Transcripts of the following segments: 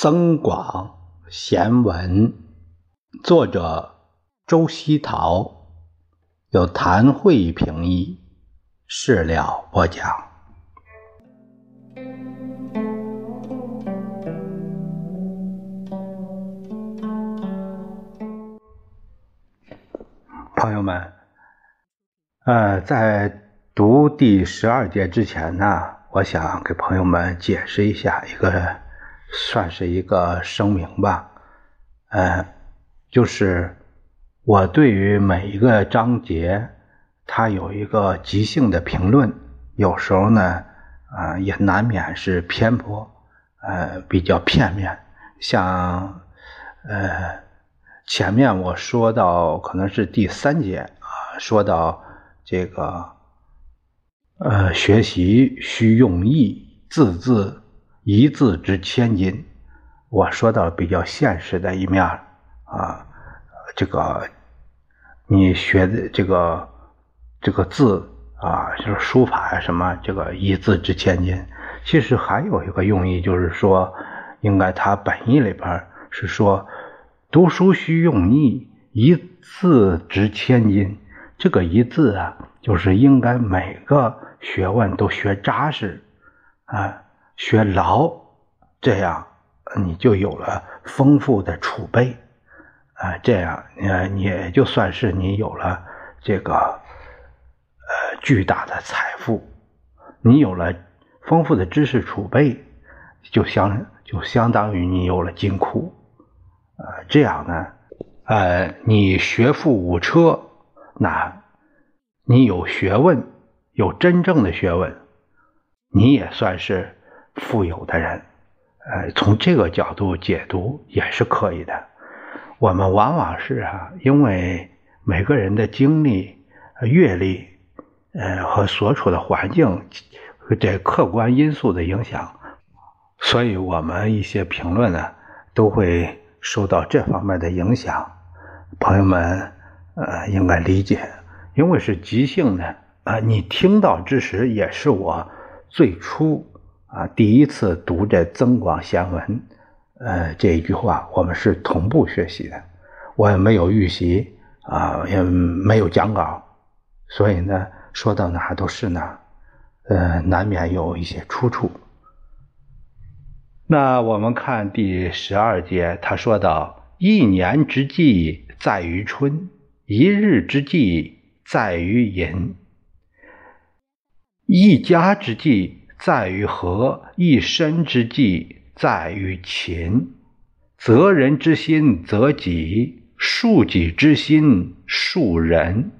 增广贤文，作者周希陶，有谭慧评译，事了播讲。朋友们，呃，在读第十二节之前呢，我想给朋友们解释一下一个。算是一个声明吧，呃，就是我对于每一个章节，它有一个即兴的评论，有时候呢，啊，也难免是偏颇，呃，比较片面。像，呃，前面我说到可能是第三节啊，说到这个，呃，学习需用意，字字。一字值千金，我说到比较现实的一面啊，这个你学的这个这个字啊，就是书法呀什么，这个一字值千金。其实还有一个用意，就是说，应该它本意里边是说，读书需用意，一字值千金。这个一字啊，就是应该每个学问都学扎实啊。学牢，这样你就有了丰富的储备，啊，这样呃，你也就算是你有了这个呃巨大的财富，你有了丰富的知识储备，就相就相当于你有了金库，呃，这样呢，呃，你学富五车，那你有学问，有真正的学问，你也算是。富有的人，呃，从这个角度解读也是可以的。我们往往是啊，因为每个人的经历、阅历，呃，和所处的环境这客观因素的影响，所以我们一些评论呢，都会受到这方面的影响。朋友们，呃，应该理解，因为是即兴的啊，你听到之时也是我最初。啊，第一次读这《增广贤文》，呃，这一句话，我们是同步学习的，我也没有预习啊，也没有讲稿，所以呢，说到哪都是哪，呃，难免有一些出处。那我们看第十二节，他说到：“一年之计在于春，一日之计在于寅，一家之计。”在于和一生之计在于勤，责人之心责己，恕己之心恕人。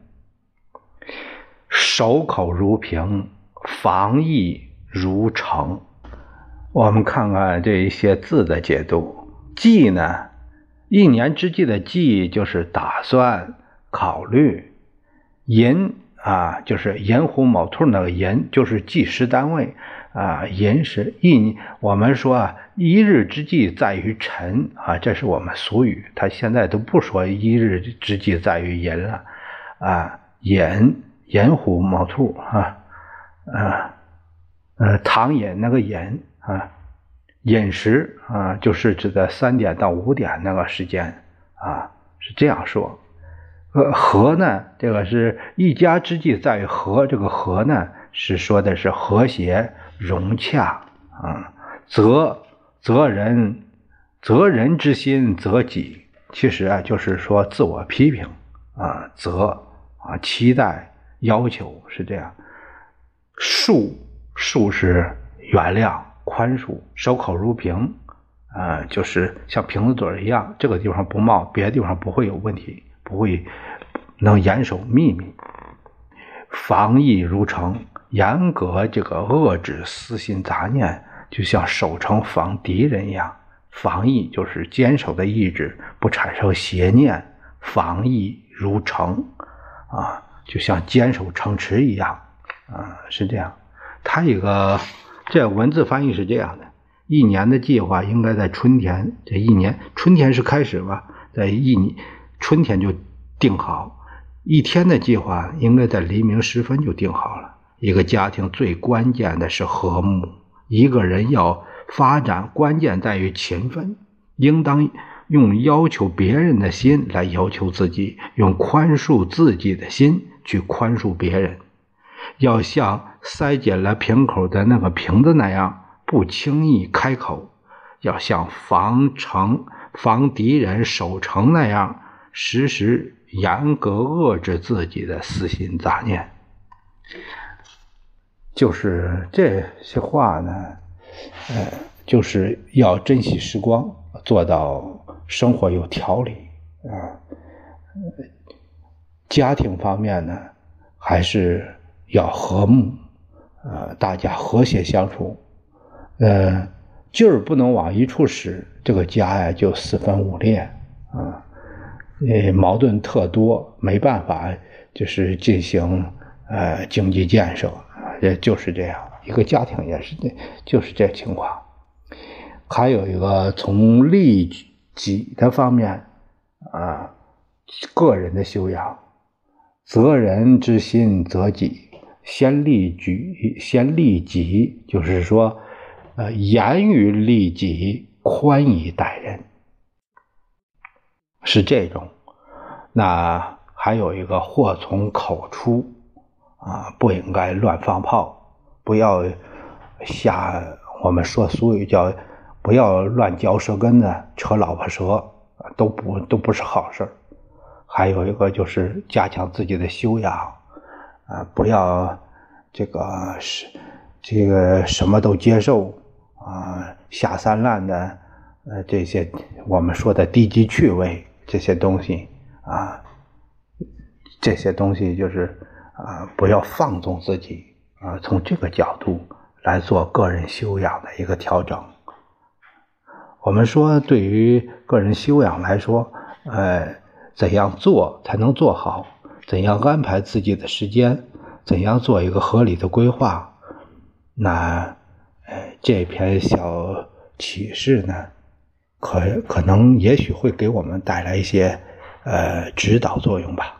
守口如瓶，防疫如城。我们看看这一些字的解读。计呢，一年之计的计就是打算、考虑。银。啊，就是寅虎卯兔那个寅，就是计时单位啊。寅是一，我们说啊，一日之计在于晨啊，这是我们俗语。他现在都不说一日之计在于寅了啊。寅，寅虎卯兔啊，啊，呃，唐寅那个寅啊，寅时啊，就是指的三点到五点那个时间啊，是这样说。呃，和呢？这个是一家之计在于和。这个和呢，是说的是和谐融洽啊。责责人，责人之心责己，其实啊，就是说自我批评啊。责啊，期待要求是这样。恕恕是原谅宽恕，守口如瓶啊，就是像瓶子嘴一样，这个地方不冒，别的地方不会有问题。不会能严守秘密，防疫如城，严格这个遏制私心杂念，就像守城防敌人一样。防疫就是坚守的意志，不产生邪念。防疫如城，啊，就像坚守城池一样，啊，是这样。他一个这文字翻译是这样的：一年的计划应该在春天，这一年春天是开始吧，在一年。春天就定好一天的计划，应该在黎明时分就定好了。一个家庭最关键的是和睦，一个人要发展关键在于勤奋，应当用要求别人的心来要求自己，用宽恕自己的心去宽恕别人。要像塞紧了瓶口的那个瓶子那样，不轻易开口；要像防城、防敌人守城那样，时时严格遏制自己的私心杂念。就是这些话呢，呃，就是要珍惜时光，做到生活有条理啊。家庭方面呢，还是。要和睦，呃，大家和谐相处，呃，劲儿不能往一处使，这个家呀就四分五裂啊，呃，矛盾特多，没办法，就是进行呃经济建设，也就是这样，一个家庭也是，就是这情况。还有一个从利己的方面啊，个人的修养，责人之心责己。先利己，先利己，就是说，呃，严于利己，宽以待人，是这种。那还有一个，祸从口出，啊，不应该乱放炮，不要瞎，我们说俗语叫不要乱嚼舌根子，扯老婆舌，都不都不是好事还有一个就是加强自己的修养。啊，不要这个是这个什么都接受啊，下三滥的呃这些我们说的低级趣味这些东西啊，这些东西就是啊，不要放纵自己啊，从这个角度来做个人修养的一个调整。我们说，对于个人修养来说，呃，怎样做才能做好？怎样安排自己的时间？怎样做一个合理的规划？那，呃，这篇小启示呢，可可能也许会给我们带来一些呃指导作用吧。